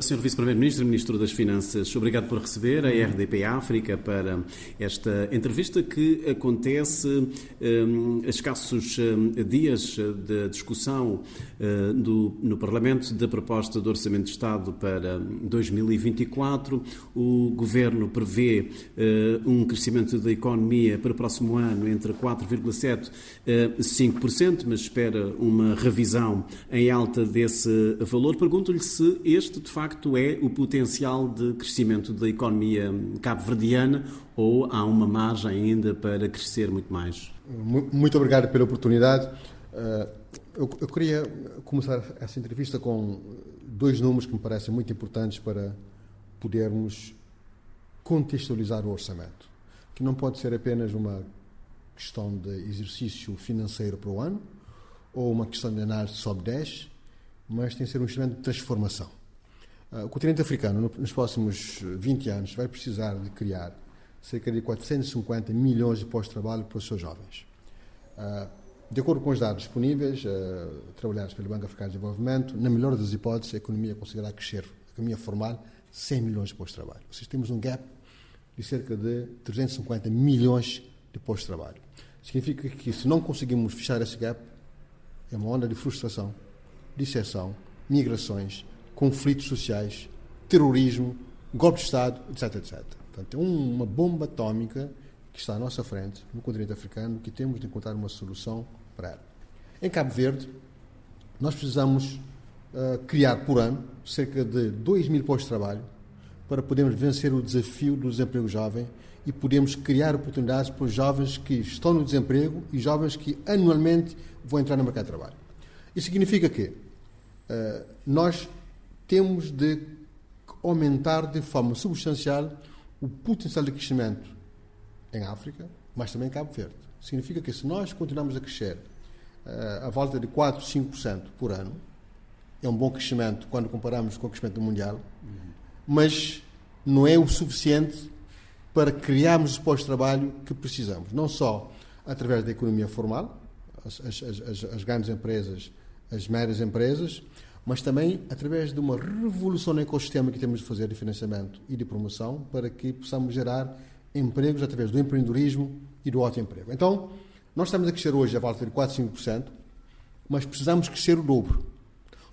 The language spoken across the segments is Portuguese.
Sr. Vice-Primeiro-Ministro Ministro das Finanças, obrigado por receber a RDP África para esta entrevista que acontece um, a escassos um, dias da discussão uh, do, no Parlamento da proposta do Orçamento de Estado para 2024. O Governo prevê uh, um crescimento da economia para o próximo ano entre 4,7% e 5%, mas espera uma revisão em alta desse valor. Pergunto-lhe se este, de facto, facto é o potencial de crescimento da economia cabo-verdiana ou há uma margem ainda para crescer muito mais? Muito obrigado pela oportunidade. Eh, eu queria começar essa entrevista com dois números que me parecem muito importantes para podermos contextualizar o orçamento, que não pode ser apenas uma questão de exercício financeiro para o ano ou uma questão de análise sob 10, mas tem que ser um instrumento de transformação. Ah, o continente africano, nos próximos 20 anos, vai precisar de criar cerca de 450 milhões de postos de trabalho para os seus jovens. Ah, de acordo com os dados disponíveis, ah, trabalhados pelo Banco Africano de Desenvolvimento, na melhor das hipóteses, a economia conseguirá crescer, a economia formal, 100 milhões de postos de trabalho. Ou seja, temos um gap de cerca de 350 milhões de postos de trabalho. Significa que, se não conseguimos fechar esse gap, é uma onda de frustração, disseção, migrações, conflitos sociais, terrorismo, golpe de Estado, etc, etc. Portanto, é uma bomba atómica que está à nossa frente, no continente africano, que temos de encontrar uma solução para ela. Em Cabo Verde, nós precisamos uh, criar por ano cerca de 2 mil postos de trabalho para podermos vencer o desafio do desemprego jovem e podemos criar oportunidades para os jovens que estão no desemprego e jovens que anualmente vão entrar no mercado de trabalho. Isso significa que uh, nós temos de aumentar de forma substancial o potencial de crescimento em África, mas também em Cabo Verde. Significa que se nós continuarmos a crescer uh, à volta de 4, 5% por ano, é um bom crescimento quando comparamos com o crescimento mundial, mas não é o suficiente para criarmos os postos de trabalho que precisamos, não só através da economia formal, as, as, as, as grandes empresas, as médias empresas, mas também através de uma revolução no ecossistema que temos de fazer de financiamento e de promoção para que possamos gerar empregos através do empreendedorismo e do autoemprego. Então, nós estamos a crescer hoje a volta de 4, 5%, mas precisamos crescer o dobro.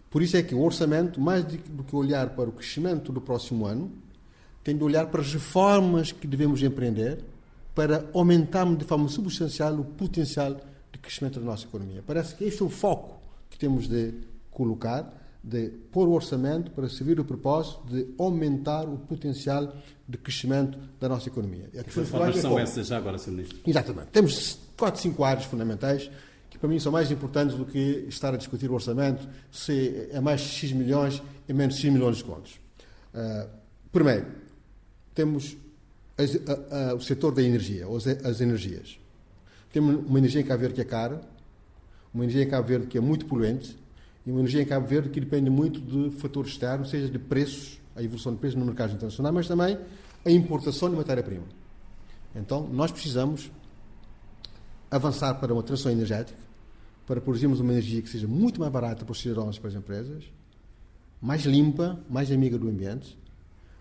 Por isso é que o orçamento, mais do que olhar para o crescimento do próximo ano, tem de olhar para as reformas que devemos empreender para aumentarmos de forma substancial o potencial de crescimento da nossa economia. Parece que este é o foco que temos de colocar de pôr o orçamento para servir o propósito de aumentar o potencial de crescimento da nossa economia. E que reformas são essas já agora, Sr. Ministro? Exatamente. Temos quatro, cinco áreas fundamentais que para mim são mais importantes do que estar a discutir o orçamento, se é mais X milhões e menos X milhões de contos. Uh, primeiro, temos as, a, a, o setor da energia, ou as, as energias. Temos uma energia em Cabo Verde que é cara, uma energia em Cabo Verde que é muito poluente, e uma energia em Cabo Verde que depende muito de fatores externos, seja de preços, a evolução de preços no mercado internacional, mas também a importação de matéria-prima. Então, nós precisamos avançar para uma transição energética, para produzirmos uma energia que seja muito mais barata para os cidadãos e para as empresas, mais limpa, mais amiga do ambiente,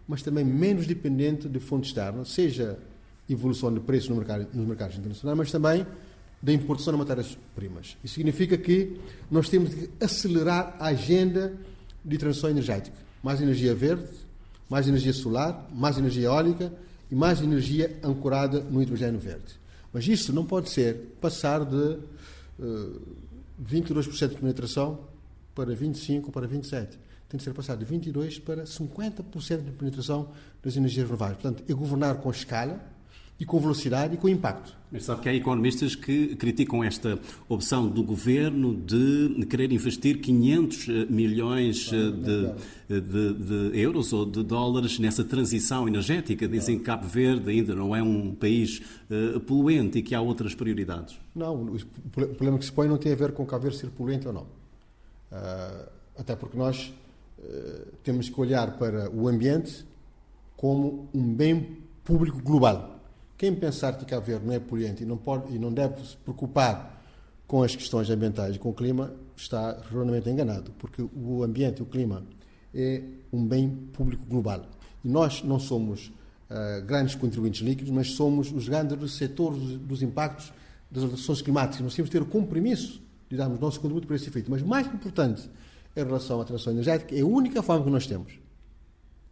mas também menos dependente de fontes externas, seja evolução de preços no mercado, nos mercados internacionais, mas também da importação de matérias-primas. Isso significa que nós temos de acelerar a agenda de transição energética. Mais energia verde, mais energia solar, mais energia eólica e mais energia ancorada no hidrogênio verde. Mas isso não pode ser passar de uh, eh, 22% de penetração para 25% para 27%. Tem de ser passado de 22% para 50% de penetração das energias renováveis. Portanto, é governar com escala, e com velocidade e com impacto. Mas sabe que há economistas que criticam esta opção do governo de querer investir 500 eh, milhões eh, de, eh, de, de, euros ou de dólares nessa transição energética. Dizem que Cabo Verde ainda não é um país uh, poluente e que há outras prioridades. Não, o problema que se põe não tem a ver com Cabo Verde ser poluente ou não. Uh, até porque nós uh, temos que olhar para o ambiente como um bem público global quem pensar que Cabo Verde não é poluente e não, pode, e não deve se preocupar com as questões ambientais e com o clima está realmente enganado, porque o ambiente e o clima é um bem público global. E nós não somos uh, grandes contribuintes líquidos, mas somos os grandes receptores dos, dos impactos das alterações climáticas. Nós temos que ter o compromisso de darmos nosso contributo para esse efeito. Mas mais importante em relação à transição energética, é a única forma que nós temos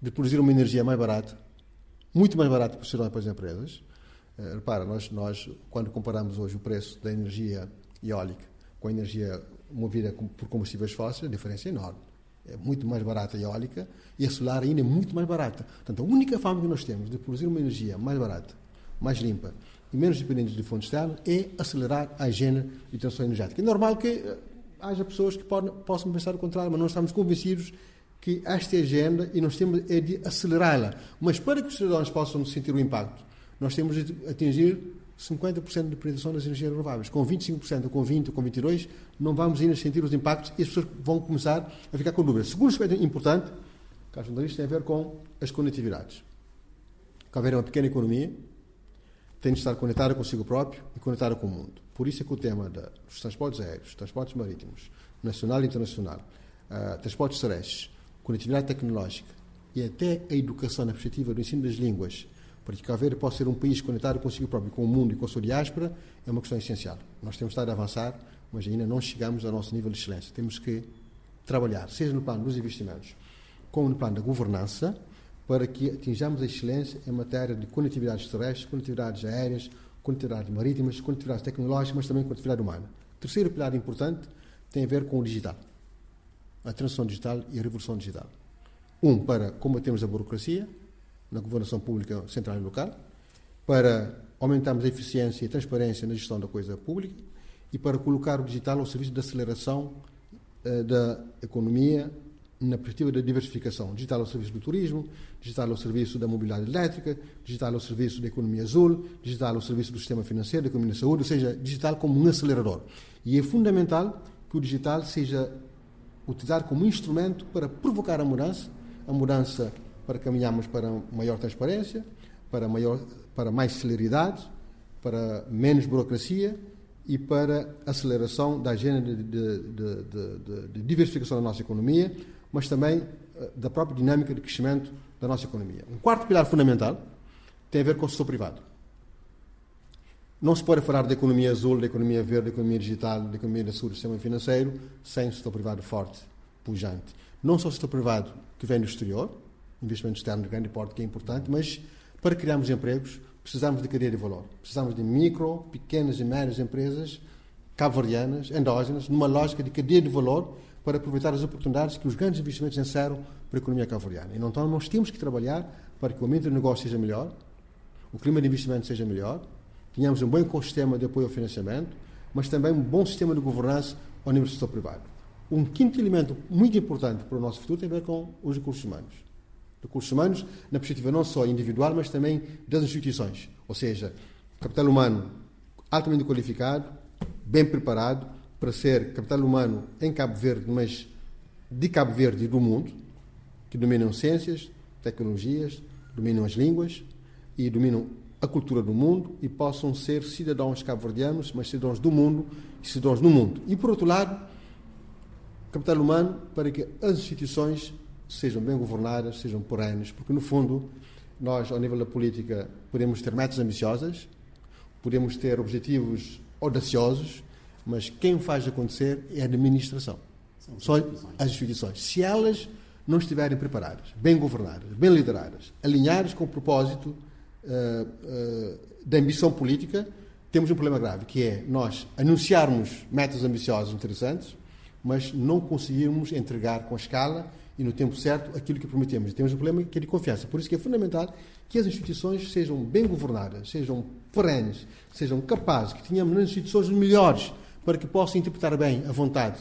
de produzir uma energia mais barata, muito mais barata para para as empresas. Uh, repara, nós, nós, quando comparamos hoje o preço da energia eólica com a energia movida por combustíveis fósseis, a diferença é enorme. É muito mais barata a eólica e a solar ainda é muito mais barata. Portanto, a única forma que nós temos de produzir uma energia mais barata, mais limpa e menos dependente de fontes externas é acelerar a agenda de transição energética. É normal que eh, haja pessoas que podem, possam pensar o contrário, mas nós estamos convencidos que esta é agenda e nós temos é de acelerá-la. Mas para que os cidadãos possam sentir o impacto, nós temos de atingir 50% de penetração das energias renováveis. Com 25%, ou com 20%, ou com 22%, não vamos ainda sentir os impactos e as pessoas vão começar a ficar com dúvidas. Segundo aspecto importante, caso jornalista, tem a ver com as conectividades. Que haver uma pequena economia, tem de estar conectada consigo próprio e conectada com o mundo. Por isso é que o tema dos transportes aéreos, transportes marítimos, nacional e internacional, uh, transportes terrestres, conectividade tecnológica e até a educação na perspectiva do ensino das línguas para que Cabo Verde possa ser um país conectado consigo próprio, com o mundo e com a sua diáspora, é uma questão essencial. Nós temos estado a avançar, mas ainda não chegamos ao nosso nível de excelência. Temos que trabalhar, seja no plano dos investimentos, como no plano da governança, para que atinjamos a excelência em matéria de conectividades terrestres, conectividades aéreas, conectividades marítimas, conectividades tecnológicas, mas também conectividade humana. Terceiro pilar importante tem a ver com o digital. A transição digital e a revolução digital. Um, para combatermos a burocracia, na governação pública central e local, para aumentarmos a eficiência e a transparência na gestão da coisa pública e para colocar o digital ao serviço da aceleração uh, da economia na perspectiva da diversificação. Digital ao serviço do turismo, digital ao serviço da mobilidade elétrica, digital ao serviço da economia azul, digital ao serviço do sistema financeiro, da economia da saúde, ou seja, digital como um acelerador. E é fundamental que o digital seja utilizado como instrumento para provocar a mudança, a mudança para caminharmos para maior transparência, para, maior, para mais celeridade, para menos burocracia e para aceleração da agenda de, de, de, de, diversificação da nossa economia, mas também eh, da própria dinâmica de crescimento da nossa economia. Um quarto pilar fundamental tem a ver com o setor privado. Não se pode falar da economia azul, da economia verde, da economia digital, da economia da saúde, do sistema financeiro, sem o setor privado forte, pujante. Não só o setor privado que vem do exterior, investimento externo de grande porte que é importante, mas para criarmos empregos precisamos de cadeia de valor. Precisamos de micro, pequenas e médias empresas cabo-verdianas, endógenas, numa lógica de cadeia de valor para aproveitar as oportunidades que os grandes investimentos encerram para a economia cabo-verdiana. Então, nós temos que trabalhar para que o ambiente de negócio seja melhor, o clima de investimento seja melhor, tenhamos um bom ecossistema de apoio ao financiamento, mas também um bom sistema de governança ao nível do setor privado. Um quinto elemento muito importante para o nosso futuro tem a ver com os recursos humanos recursos humanos, na perspectiva não só individual, mas também das instituições. Ou seja, capital humano altamente qualificado, bem preparado para ser capital humano em Cabo Verde, mas de Cabo Verde e do mundo, que dominam ciências, tecnologias, dominam as línguas e dominam a cultura do mundo e possam ser cidadãos cabo-verdianos, mas cidadãos do mundo e cidadãos no mundo. E, por outro lado, capital humano para que as instituições sejam bem governadas, sejam perenes, porque no fundo nós, ao nível da política, podemos ter metas ambiciosas, podemos ter objetivos audaciosos, mas quem faz acontecer é a administração. São as instituições. Se elas não estiverem preparadas, bem governadas, bem lideradas, alinhadas com o propósito uh, uh, da ambição política, temos um problema grave, que é nós anunciarmos metas ambiciosas interessantes, mas não conseguirmos entregar com a escala e no tempo certo aquilo que prometemos. E temos um problema que é de confiança. Por isso que é fundamental que as instituições sejam bem governadas, sejam perenes, sejam capazes, que tenhamos nas instituições melhores para que possam interpretar bem a vontade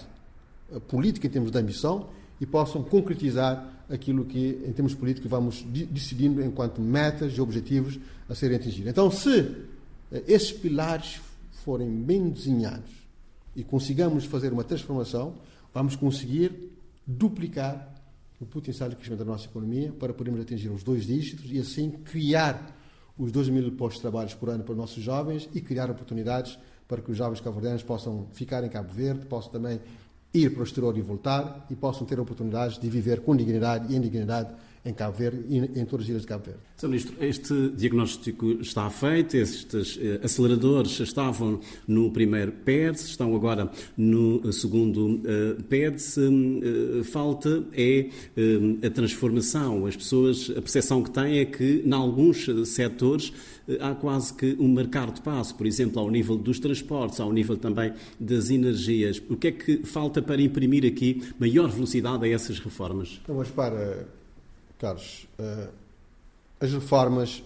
política em termos de ambição e possam concretizar aquilo que, em termos políticos, vamos decidindo enquanto metas e objetivos a serem atingidos. Então, se eh, esses pilares forem bem desenhados e consigamos fazer uma transformação, vamos conseguir duplicar o potencial de crescimento da nossa economia para podermos atingir os dois dígitos e assim criar os 2 mil postos de trabalho por ano para os nossos jovens e criar oportunidades para que os jovens cabo-verdianos possam ficar em Cabo Verde, possam também ir para o exterior e voltar e possam ter oportunidades de viver com dignidade e em dignidade em Cabo Verde e em todas as ilhas de Cabo Verde. Sr. Ministro, este diagnóstico está feito, estes eh, aceleradores estavam no primeiro PEDS, estão agora no segundo eh, PEDS. Eh, falta é a transformação. As pessoas, a percepção que têm é que, em alguns setores, há quase que um marcar de passo, por exemplo, ao nível dos transportes, ao nível também das energias. O que é que falta para imprimir aqui maior velocidade a essas reformas? Então, mas para Carlos, uh, as reformas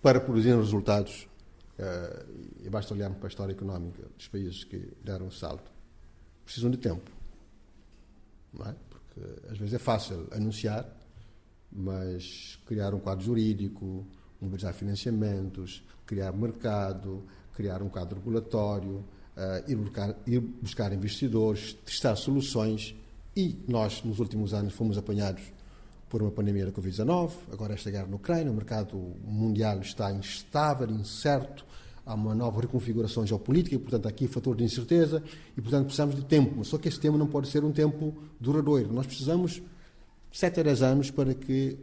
para produzirem resultados, uh, e basta olhar para a história económica dos países que deram o salto, precisam de tempo. Não é? Porque às vezes é fácil anunciar, mas criar um quadro jurídico, mobilizar financiamentos, criar mercado, criar um quadro regulatório, uh, ir, buscar, ir buscar investidores, testar soluções. E nós, nos últimos anos, fomos apanhados por uma pandemia da Covid-19, agora esta guerra na Ucrânia, o mercado mundial está instável, incerto, há uma nova reconfiguração geopolítica, e, portanto, aqui fator de incerteza, e, portanto, precisamos de tempo. Só que esse tempo não pode ser um tempo duradouro. Nós precisamos de 7 a 10 anos para que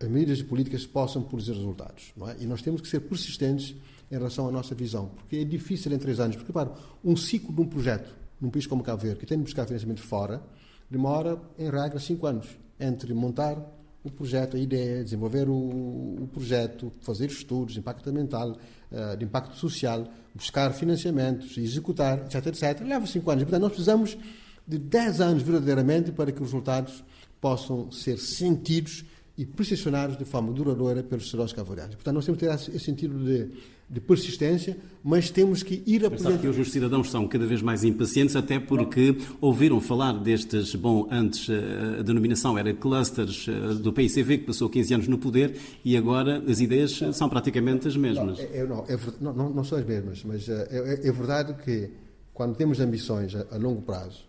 as medidas políticas possam produzir resultados. É? E nós temos que ser persistentes em relação à nossa visão, porque é difícil em 3 anos. Porque, para um ciclo de um projeto, num país como Cabo Verde, que tem de buscar financiamento fora, demora, em regra, 5 anos entre montar o projeto, a ideia, desenvolver o, o projeto, fazer estudos de impacto ambiental, uh, de impacto social, buscar financiamentos, executar, etc, etc. Leva cinco anos. Portanto, nós precisamos de 10 anos verdadeiramente para que os resultados possam ser sentidos e percepcionados de forma duradoura pelos cidadãos cabo-verdianos. Portanto, nós temos que ter esse sentido de de persistência, mas temos que ir apresentar... que hoje os cidadãos são cada vez mais impacientes, até porque ouviram falar destes, bom, antes eh, a denominação era clusters eh, do PICV, que passou 15 anos no poder, e agora as ideias são praticamente as mesmas. Não, é, não, é, não, não, são as mesmas, mas eh, é, é verdade que quando temos ambições a, a longo prazo,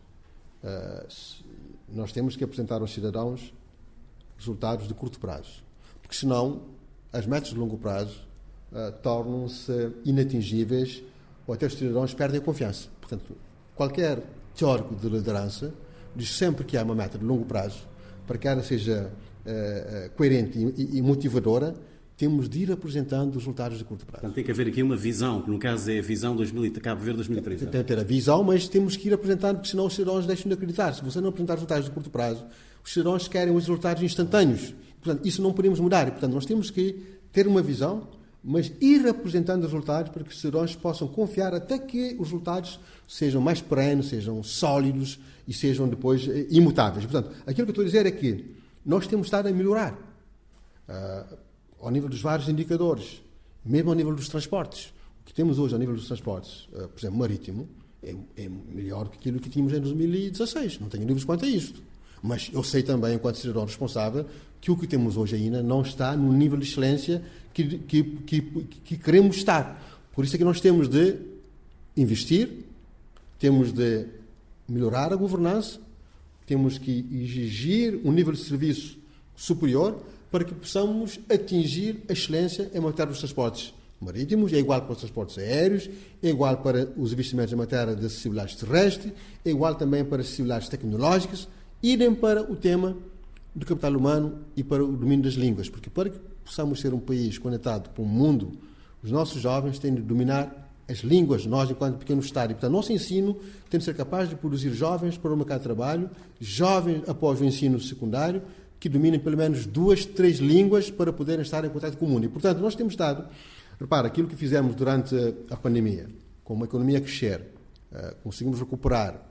nós temos que apresentar aos cidadãos resultados de curto prazo, porque senão as metas de longo prazo uh, tornam-se inatingíveis ou até os cidadãos perdem a confiança. Portanto, qualquer teórico de liderança diz sempre que há uma meta de longo prazo, para que ela seja uh, coerente e, e, motivadora, temos de ir apresentando os resultados de curto prazo. Portanto, tem que haver aqui uma visão, que no caso é a visão 2000, Cabo Verde 2030. Tem que ter a visão, mas temos que ir apresentando, porque senão os cidadãos deixam de acreditar. Se você não apresentar resultados de curto prazo, os cidadãos querem os resultados instantâneos. Portanto, isso não podemos mudar. Portanto, nós temos que ter uma visão, mas ir apresentando resultados para que os cidadãos possam confiar até que os resultados sejam mais perenes, sejam sólidos e sejam depois eh, imutáveis. Portanto, aquilo que eu estou a dizer é que nós temos estado a melhorar uh, ao nível dos vários indicadores, mesmo ao nível dos transportes. O que temos hoje ao nível dos transportes, uh, por exemplo, marítimo, é, é, melhor que aquilo que tínhamos em 2016. Não tenho dúvidas quanto a isto. Mas eu sei também, enquanto cidadão responsável, que o que temos hoje ainda não está no nível de excelência que, que, que, que queremos estar. Por isso é que nós temos de investir, temos de melhorar a governança, temos que exigir um nível de serviço superior para que possamos atingir a excelência em matéria dos transportes marítimos, é igual para os transportes aéreos, é igual para os investimentos em matéria de acessibilidade terrestre, é igual também para acessibilidades tecnológicas, idem para o tema do capital humano e para o domínio das línguas, porque para que possamos ser um país conectado com o mundo, os nossos jovens têm de dominar as línguas, nós enquanto pequeno Estado. E, portanto, nosso ensino tem de ser capaz de produzir jovens para o mercado de trabalho, jovens após o ensino secundário, que dominem pelo menos duas, três línguas para poderem estar em contato com o mundo. E, portanto, nós temos estado, repara, aquilo que fizemos durante a pandemia, com uma economia a crescer, eh, conseguimos recuperar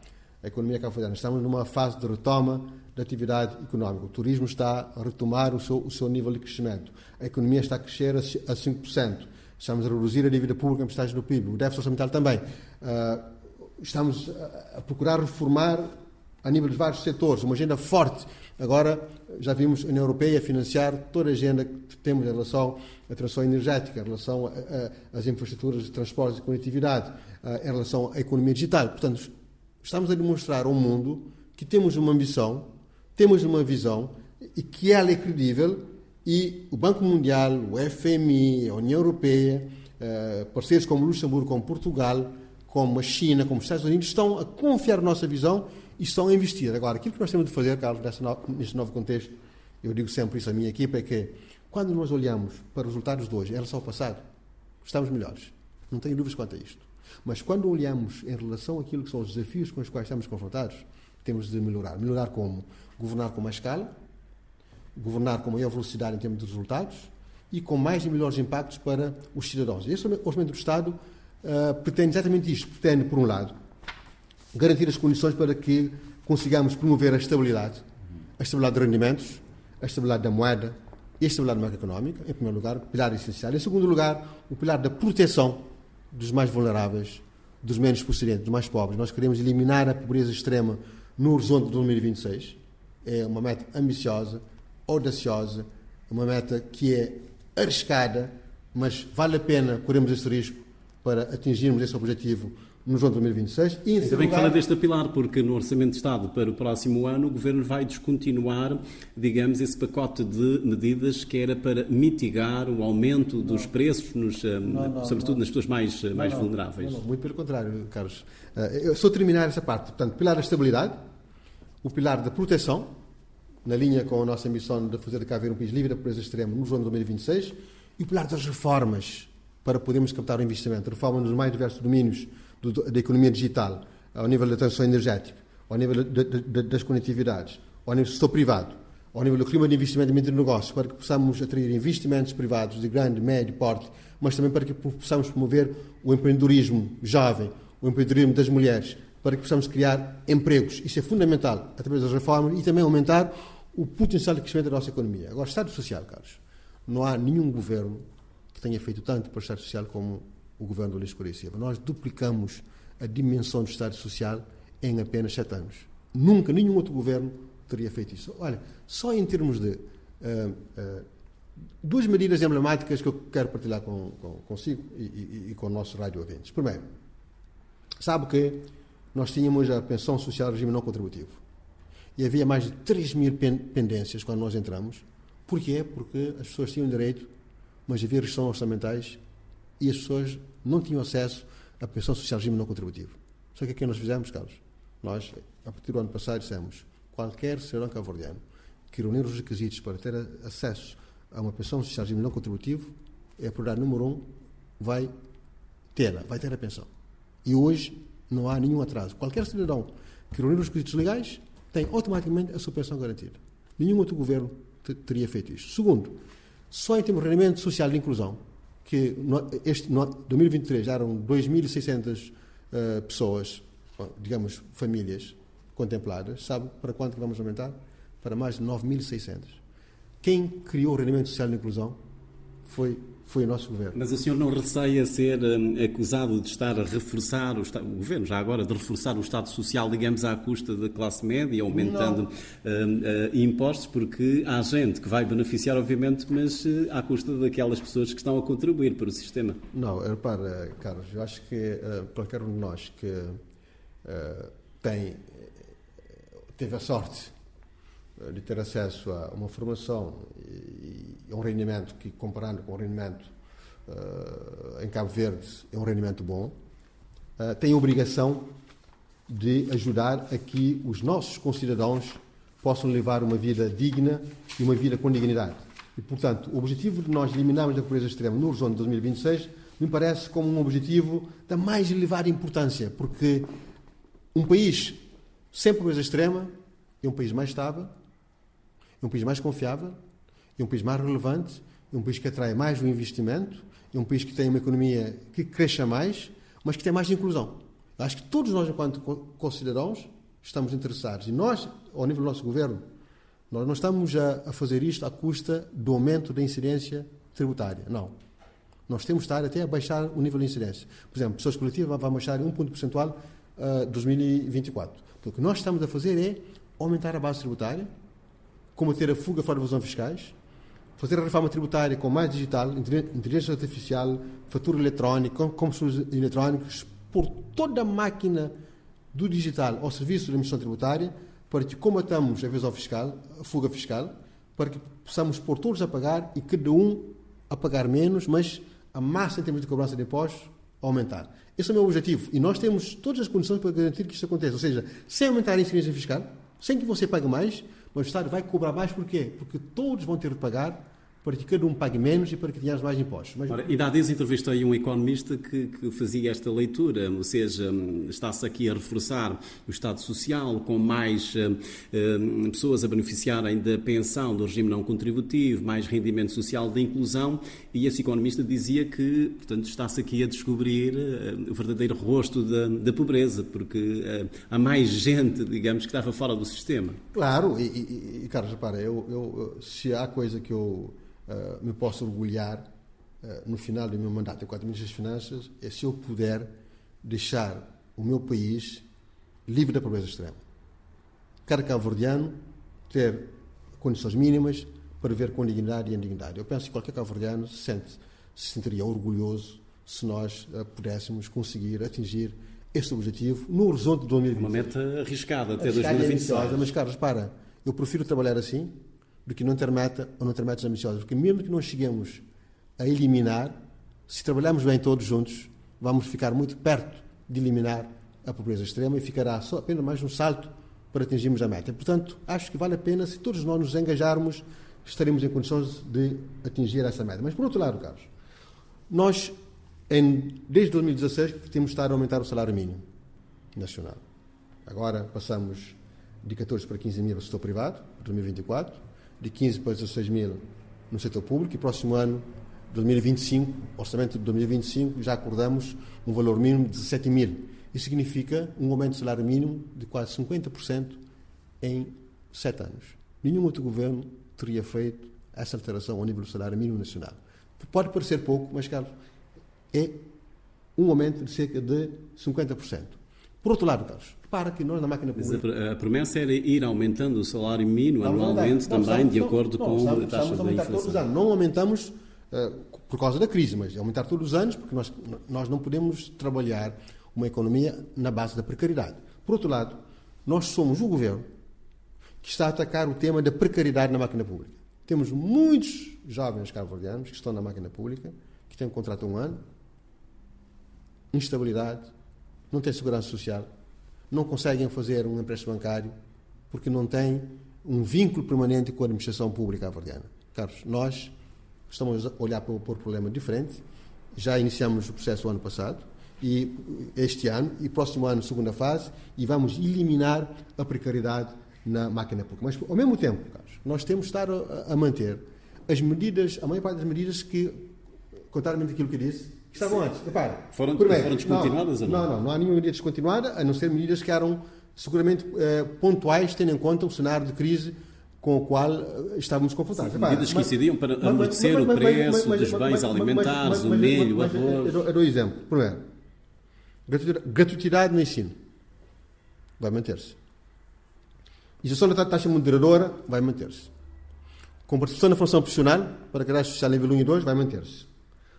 a economia cabo-verdiana, estamos numa fase de retoma da atividade económica. O turismo está a retomar o seu, o seu nível de crescimento. A economia está a crescer a, a 5%. Estamos a reduzir a dívida pública em porcentagem do PIB. O déficit orçamental também. Uh, estamos a procurar reformar a nível de vários setores, uma agenda forte. Agora, já vimos a União Europeia financiar toda a agenda que temos em relação à transição energética, em relação às infraestruturas de transporte e conectividade, em relação à economia digital. Portanto, estamos a demonstrar ao mundo que temos uma ambição temos uma visão e que ela é credível e o Banco Mundial, o FMI, a União Europeia, eh, parceiros como Luxemburgo, como Portugal, como a China, como os Estados Unidos, estão a confiar na nossa visão e estão a investir. Agora, aquilo que nós temos de fazer, Carlos, neste novo contexto, eu digo sempre isso à minha equipa, é que quando nós olhamos para os resultados de hoje em relação ao passado, estamos melhores. Não tenho dúvidas quanto a isto. Mas quando olhamos em relação àquilo que são os desafios com os quais estamos confrontados, temos de melhorar. Melhorar como? Governar com mais escala, governar com maior velocidade em termos de resultados e com mais e melhores impactos para os cidadãos. Este orçamento do Estado uh, pretende exatamente isto. Pretende, por um lado, garantir as condições para que consigamos promover a estabilidade, a estabilidade de rendimentos, a estabilidade da moeda e a estabilidade macroeconómica, em primeiro lugar, pilar essencial. Em segundo lugar, o pilar da proteção dos mais vulneráveis, dos menos possivelmente, dos mais pobres. Nós queremos eliminar a pobreza extrema no horizonte de 2026. É uma meta ambiciosa, audaciosa, uma meta que é arriscada, mas vale a pena corrermos esse risco para atingirmos esse objetivo no João 2026. E, Ainda bem que fala deste pilar, porque no Orçamento de Estado para o próximo ano o Governo vai descontinuar, digamos, esse pacote de medidas que era para mitigar o aumento dos não. preços, nos, eh, não, não, sobretudo nas pessoas mais, eh, mais vulneráveis. muito pelo contrário, Carlos. Eh, eu só terminar essa parte. Portanto, pilar da estabilidade, o pilar da proteção, na linha com a nossa missão de fazer de cá um país livre da pobreza extrema no João 2026, e o pilar das reformas, para podermos captar o investimento. Reforma nos mais diversos domínios do, da economia digital, ao nível da transição energética, ao nível de, de, das conectividades, ao nível do setor privado, ao nível do clima de investimento e negócios, para que possamos atrair investimentos privados de grande, médio porte, mas também para que possamos promover o empreendedorismo jovem, o empreendedorismo das mulheres, para que possamos criar empregos. Isso é fundamental através das reformas e também aumentar o potencial de crescimento da nossa economia. Agora, Estado Social, Carlos. Não há nenhum governo que tenha feito tanto para o Estado Social como o governo do Luís Correia. Nós duplicamos a dimensão do Estado Social em apenas sete anos. Nunca nenhum outro governo teria feito isso. Olha, só em termos de uh, uh, duas medidas emblemáticas que eu quero partilhar com, com, consigo e, e, e, com o nosso rádio ouvintes. Primeiro, sabe que nós tínhamos a pensão social regime não contributivo e havia mais de 3 mil pendências quando nós entramos. Porquê? Porque as pessoas tinham direito, mas havia restrições orçamentais e as pessoas não tinham acesso à pensão social regime não contributivo. Só que o que nós fizemos, Carlos? Nós, a partir do ano passado, dissemos qualquer cidadão cabo-verdiano que reunir os requisitos para ter acesso a uma pensão social regime não contributivo, é a prioridade número um, vai tê-la, vai ter a pensão. E hoje não há nenhum atraso. Qualquer cidadão que reunir os requisitos legais tem automaticamente a sua pensão garantida. Nenhum outro governo teria feito isto. Segundo, só em termos de rendimento social de inclusão, que este no, 2023 eram 2.600 uh, pessoas, digamos, famílias contempladas. Sabe para quanto vamos aumentar? Para mais de 9.600. Quem criou o rendimento social de inclusão foi foi o nosso governo. Mas o senhor não receia ser um, acusado de estar a reforçar o, Estado, o, governo, já agora, de reforçar o Estado Social, digamos, à custa da classe média, aumentando um, uh, impostos, porque há gente que vai beneficiar, obviamente, mas uh, à custa daquelas pessoas que estão a contribuir para o sistema. Não, repara, Carlos, eu acho que uh, qualquer um de nós que tem, teve a sorte de ter acesso a uma formação e, a um rendimento que, comparando com o rendimento uh, em Cabo Verde, é um rendimento bom, uh, tem a obrigação de ajudar a que os nossos concidadãos possam levar uma vida digna e uma vida com dignidade. E, portanto, o objetivo de nós eliminarmos a pobreza extrema no horizonte de 2026 me parece como um objetivo da mais elevada importância, porque um país sem pobreza extrema é um país mais estável, é um país mais confiável, é um país mais relevante, é um país que atrai mais o investimento, é um país que tem uma economia que cresça mais, mas que tem mais inclusão. Acho que todos nós, enquanto concidadãos, estamos interessados. E nós, ao nível do nosso governo, nós não estamos a, fazer isto à custa do aumento da incidência tributária. Não. Nós temos de estar até a baixar o nível de incidência. Por exemplo, pessoas coletivas vão baixar em um ponto percentual uh, 2024. Então, o que nós estamos a fazer é aumentar a base tributária, combater a fuga fora de evasão fiscais, fazer a reforma tributária com mais digital, inteligência artificial, fatura eletrónica, combustíveis eletrónicos, por toda a máquina do digital ao serviço da emissão tributária, para que combatamos a evasão fiscal, a fuga fiscal, para que possamos pôr todos a pagar e cada um a pagar menos, mas a massa em termos de cobrança de impostos aumentar. Esse é o meu objetivo. E nós temos todas as condições para garantir que isso aconteça. Ou seja, sem aumentar a incidência fiscal, sem que você pague mais, o Estado vai cobrar mais porquê? Porque todos vão ter de pagar para que cada um pague menos e para que tenhamos mais impostos. Mas... Ora, ainda há dias entrevistei um economista que, que, fazia esta leitura, ou seja, está-se aqui a reforçar o Estado Social, com mais uh, pessoas a beneficiarem da pensão do regime não contributivo, mais rendimento social da inclusão, e esse economista dizia que, portanto, está-se aqui a descobrir uh, o verdadeiro rosto da, da pobreza, porque uh, há mais gente, digamos, que estava fora do sistema. Claro, e, e, e Carlos, repara, eu, eu, se há coisa que eu eh, me posso orgulhar uh, no final do meu mandato enquanto Ministro das Finanças é se eu puder deixar o meu país livre da pobreza extrema. Cada cabo-verdiano ter condições mínimas para viver com dignidade e indignidade. Eu penso que qualquer cabo-verdiano se, sente, se sentiria orgulhoso se nós uh, pudéssemos conseguir atingir este objetivo no horizonte de 2020. Uma meta arriscada até 2026. Mas, Carlos, para, eu prefiro trabalhar assim do que não ter meta ou não ter metas ambiciosas. Porque mesmo que não cheguemos a eliminar, se trabalharmos bem todos juntos, vamos ficar muito perto de eliminar a pobreza extrema e ficará só apenas mais um salto para atingirmos a meta. Portanto, acho que vale a pena, se todos nós nos engajarmos, estaremos em condições de atingir essa meta. Mas, por outro lado, Carlos, nós, em, desde 2016, temos estado a aumentar o salário mínimo nacional. Agora passamos de 14 para 15 mil no setor privado, para 2024 de 15 para 16 mil no setor público e próximo ano, 2025, orçamento de 2025, já acordamos um valor mínimo de 17 mil. Isso significa um aumento de salário mínimo de quase 50% em sete anos. Nenhum outro governo teria feito essa alteração ao nível do salário mínimo nacional. Pode parecer pouco, mas, Carlos, é um aumento de cerca de 50%. Por outro lado, Carlos, para que nós na máquina pública... a promessa era ir aumentando o salário mínimo anualmente não, não, também, de acordo não, com estamos, a taxa estamos a inflação. Todos os anos. Não aumentamos uh, por causa da crise, mas aumentar todos os anos, porque nós, nós não podemos trabalhar uma economia na base da precariedade. Por outro lado, nós somos o governo que está a atacar o tema da precariedade na máquina pública. Temos muitos jovens cabo-verdianos que estão na máquina pública, que têm um contrato há um ano, instabilidade, não têm segurança social, não conseguem fazer um empréstimo bancário porque não têm um vínculo permanente com a administração pública avardiana. Carlos, nós estamos a olhar para o problema diferente. Já iniciamos o processo ano passado e este ano e próximo ano segunda fase e vamos eliminar a precariedade na máquina pública. Mas ao mesmo tempo, Carlos, nós temos de estar a, a manter as medidas, a maior parte das medidas que, contrariamente àquilo que disse, estavam Sim. antes. Repare, foram, primeiro, foram descontinuadas não, ou não? Não, não, não há nenhuma medida descontinuada, a não ser medidas que eram seguramente eh, pontuais, tendo em conta o cenário de crise com o qual eh, estávamos confrontados. Sim, medidas que incidiam para amortecer o preço dos bens alimentares, o milho, o arroz. Eu dou um exemplo. Primeiro, gratuidade no ensino vai manter-se. Isenção da taxa moderadora vai manter-se. Comparticipação na função profissional para cadastro social nível 1 e 2 vai manter-se.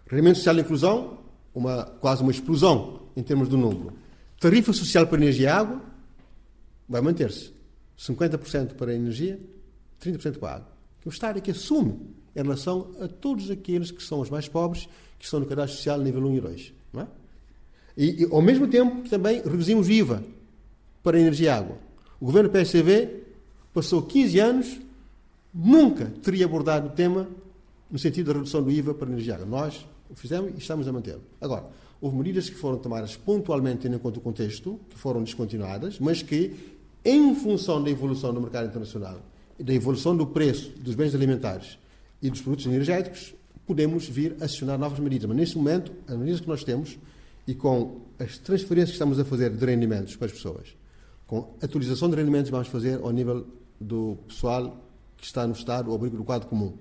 Rendimento social e inclusão, uma, quase uma explosão em termos do número. Tarifa social para energia e água vai manter-se. 50% para a energia, 30% para a água. Que o Estado é que assume em relação a todos aqueles que são os mais pobres, que estão no cadastro social nível 1 e 2. Não é? e, e, ao mesmo tempo também reduzimos o IVA para a energia e água. O governo PSCV passou 15 anos, nunca teria abordado o tema no sentido da redução do IVA para a energia e água. Nós fizemos e estamos a mantê-lo. Agora, houve medidas que foram tomadas pontualmente, tendo em conta o contexto, que foram descontinuadas, mas que, em função da evolução do mercado internacional da evolução do preço dos bens alimentares e dos produtos energéticos, podemos vir a acionar novas medidas. Mas, neste momento, as medidas que nós temos e com as transferências que estamos a fazer de rendimentos para as pessoas, com a atualização de rendimentos que vamos fazer ao nível do pessoal que está no Estado ao abrigo do quadro comum,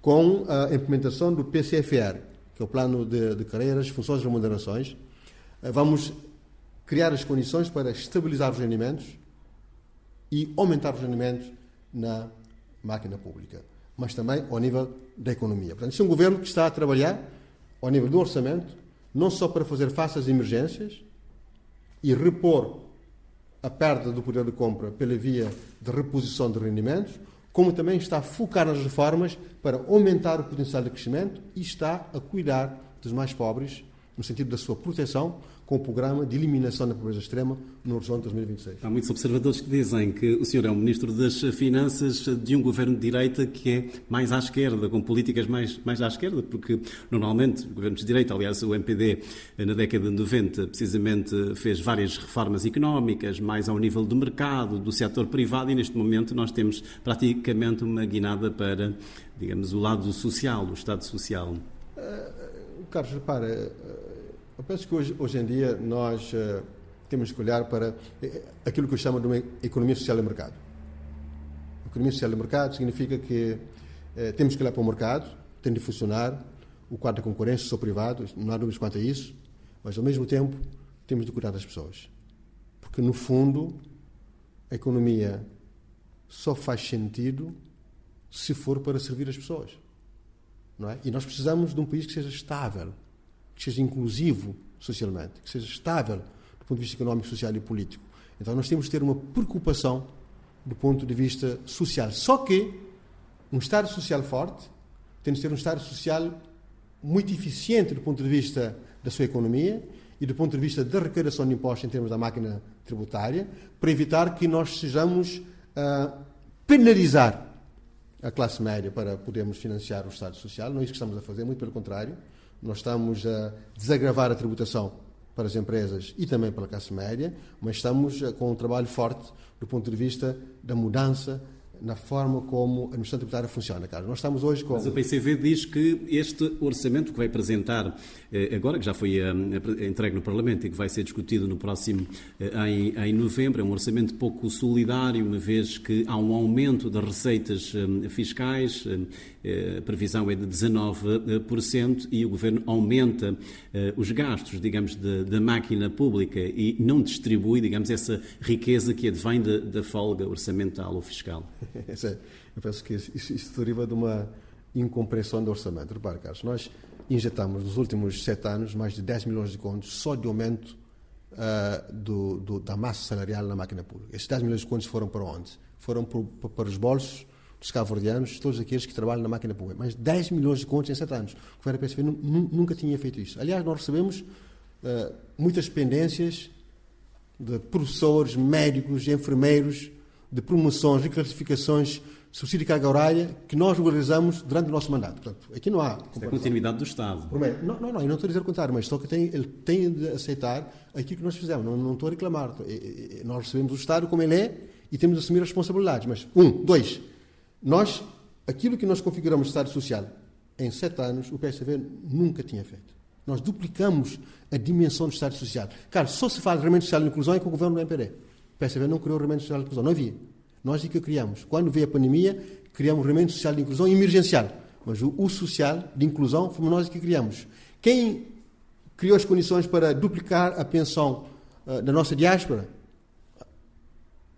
com a implementação do PCFR, que é o plano de, de carreiras, funções e remunerações. Eh, vamos criar as condições para estabilizar os rendimentos e aumentar os rendimentos na máquina pública, mas também ao nível da economia. Portanto, este é um governo que está a trabalhar ao nível do orçamento, não só para fazer face às emergências e repor a perda do poder de compra pela via de reposição de rendimentos, como também está a focar nas reformas para aumentar o potencial de crescimento e está a cuidar dos mais pobres no sentido da sua proteção, com o programa de eliminação da pobreza extrema no horizonte 2026. Há muitos observadores que dizem que o senhor é um ministro das Finanças de um governo de direita que é mais à esquerda, com políticas mais, mais à esquerda, porque normalmente governos de direita, aliás, o MPD na década de 90 precisamente fez várias reformas económicas, mais ao nível do mercado, do setor privado, e neste momento nós temos praticamente uma guinada para, digamos, o lado social, o Estado social. Uh, Carlos, repara, eu penso que hoje, hoje em dia nós uh, temos que olhar para eh, aquilo que eu chamo de uma economia social de mercado. Economia social de mercado significa que uh, temos que olhar para o mercado, tem de funcionar, o quadro de concorrência, sou privado, não há dúvidas quanto a isso, mas ao mesmo tempo temos de cuidar das pessoas. Porque no fundo, a economia só faz sentido se for para servir as pessoas. Não é? E nós precisamos de um país que seja estável que seja inclusivo socialmente, que seja estável do ponto de vista económico, social e político. Então nós temos de ter uma preocupação do ponto de vista social. Só que um Estado social forte tem de ter um Estado social muito eficiente do ponto de vista da sua economia e do ponto de vista da arrecadação de impostos em termos da máquina tributária, para evitar que nós sejamos a penalizar a classe média para podermos financiar o Estado social. Não é isso que estamos a fazer, muito pelo contrário. Nós estamos a desagravar a tributação para as empresas e também para a classe média, mas estamos eh, com um trabalho forte do ponto de vista da mudança na forma como a administração tributária funciona, Carlos. Nós estamos hoje com... Mas o PCV diz que este orçamento que vai apresentar eh, agora, que já foi eh, entregue no Parlamento e que vai ser discutido no próximo, eh, em, em novembro, é um orçamento pouco solidário, uma vez que há um aumento das receitas fiscais, a previsão é de 19% e o Governo aumenta os gastos, digamos, da máquina pública e não distribui, digamos, essa riqueza que advém da, da folga orçamental ou fiscal. eu penso que isso, isso deriva de uma incompreensão do orçamento. Repare, Carlos, nós injetamos nos últimos sete anos mais de 10 milhões de contos só de aumento uh, do, do, da massa salarial na máquina pública. Esses 10 milhões de contos foram para onde? Foram para, os bolsos dos cabo-verdianos, todos aqueles que trabalham na máquina pública. Mais 10 milhões de contos em sete anos. O governo PSV nunca tinha feito isso. Aliás, nós recebemos uh, muitas pendências de professores, médicos, enfermeiros, de promoções e classificações subsídio de carga horária que nós realizamos durante o nosso mandato. Portanto, aqui não há. Isto é continuidade do Estado. Não, não, não, eu não estou a dizer o contrário, mas só que tem, ele tem de aceitar aquilo que nós fizemos. Não, não estou a reclamar. Nós recebemos o Estado como ele é e temos de assumir as responsabilidades. Mas, um, dois, nós, aquilo que nós configuramos de Estado Social em sete anos, o PSV nunca tinha feito. Nós duplicamos a dimensão do Estado Social. Cara, só se de remendo social e inclusão é com o governo do MPD. PSV não criou o remendo social de inclusão, não havia. Nós é que criamos. Quando veio a pandemia, criamos o remendo social de inclusão emergencial. Mas o, o social de inclusão fomos nós que criamos. Quem criou as condições para duplicar a pensão uh, da nossa diáspora? A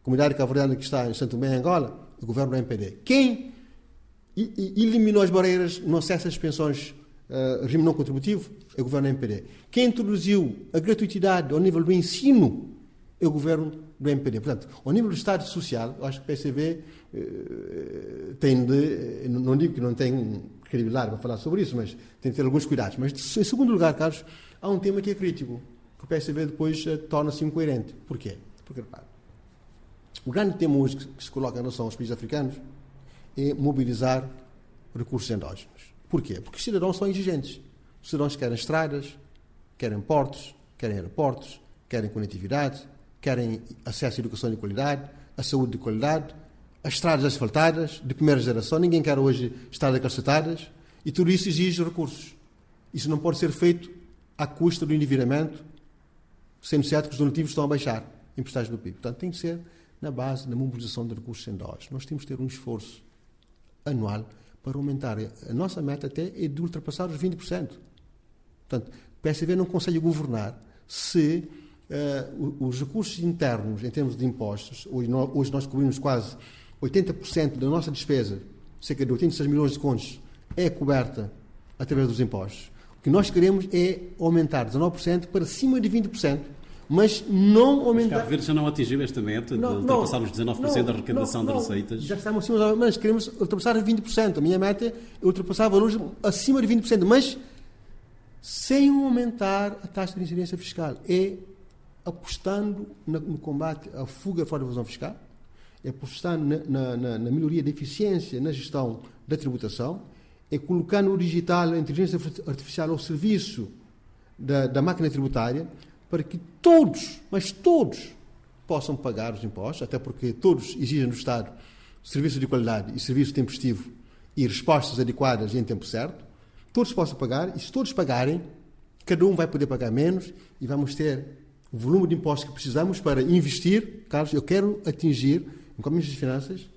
comunidade cabo que está em Santo Tomé, Angola? O governo do MPD. Quem eliminou as barreiras no acesso às pensões uh, regime não contributivo? É o governo do MPD. Quem introduziu a gratuitidade ao nível do ensino? É o governo do MPD. Portanto, ao nível do Estado Social, eu acho que o PCV eh, tem de, não digo que não tem credibilidade para falar sobre isso, mas tem de ter alguns cuidados. Mas, em segundo lugar, Carlos, há um tema que é crítico, que o PSV depois eh, torna-se incoerente. Porquê? Porque, repare, o grande tema hoje que se coloca em relação aos países africanos é mobilizar recursos endógenos. Porquê? Porque os cidadãos são exigentes. Os cidadãos querem estradas, querem portos, querem aeroportos, querem conectividade, querem acesso à educação de qualidade, à saúde de qualidade, às estradas asfaltadas, de primeira geração. Ninguém quer hoje estradas calcetadas e tudo isso exige recursos. Isso não pode ser feito à custa do endividamento, sendo certo que os donativos estão a baixar em do PIB. Portanto, tem que ser na base da mobilização de recursos endógenos. Nós temos que ter um esforço anual para aumentar. A nossa meta até é de ultrapassar os 20%. Portanto, o PSV não consegue governar se uh, os recursos internos em termos de impostos, hoje nós, hoje nós cobrimos quase 80% da nossa despesa, cerca de 86 milhões de contos, é coberta através dos impostos. O que nós queremos é aumentar 19% para cima de 20%, mas não aumentar. Cabo Verde já não atingiu esta meta não, de ultrapassar os 19% não, da arrecadação não, de receitas? Já estamos acima, mas queremos ultrapassar 20%. A minha meta é ultrapassar valores acima de 20%, mas sem aumentar a taxa de incidência fiscal. É apostando no combate à fuga fora da evasão fiscal, é apostando na, na, na, melhoria da eficiência na gestão da tributação, é colocando o digital, a inteligência artificial ao serviço da, da máquina tributária, para que todos, mas todos, possam pagar os impostos, até porque todos exigem do Estado serviço de qualidade e serviço tempestivo e respostas adequadas em tempo certo, todos possam pagar, e se todos pagarem, cada um vai poder pagar menos e vamos ter o volume de impostos que precisamos para investir. Carlos, eu quero atingir, em Ministro das Finanças,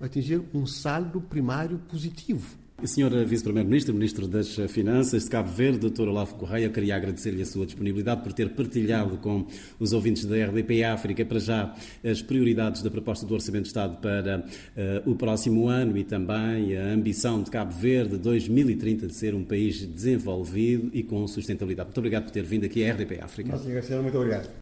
atingir um saldo primário positivo. Senhora Vice-Primeiro-Ministro, Ministro das Finanças de Cabo Verde, Dr. Olavo Correia, queria agradecer-lhe a sua disponibilidade por ter partilhado com os ouvintes da RDP África para já as prioridades da proposta do Orçamento de Estado para uh, o próximo ano e também a ambição de Cabo Verde 2030 de ser um país desenvolvido e com sustentabilidade. Muito obrigado por ter vindo aqui à RDP África. Nossa, muito obrigado.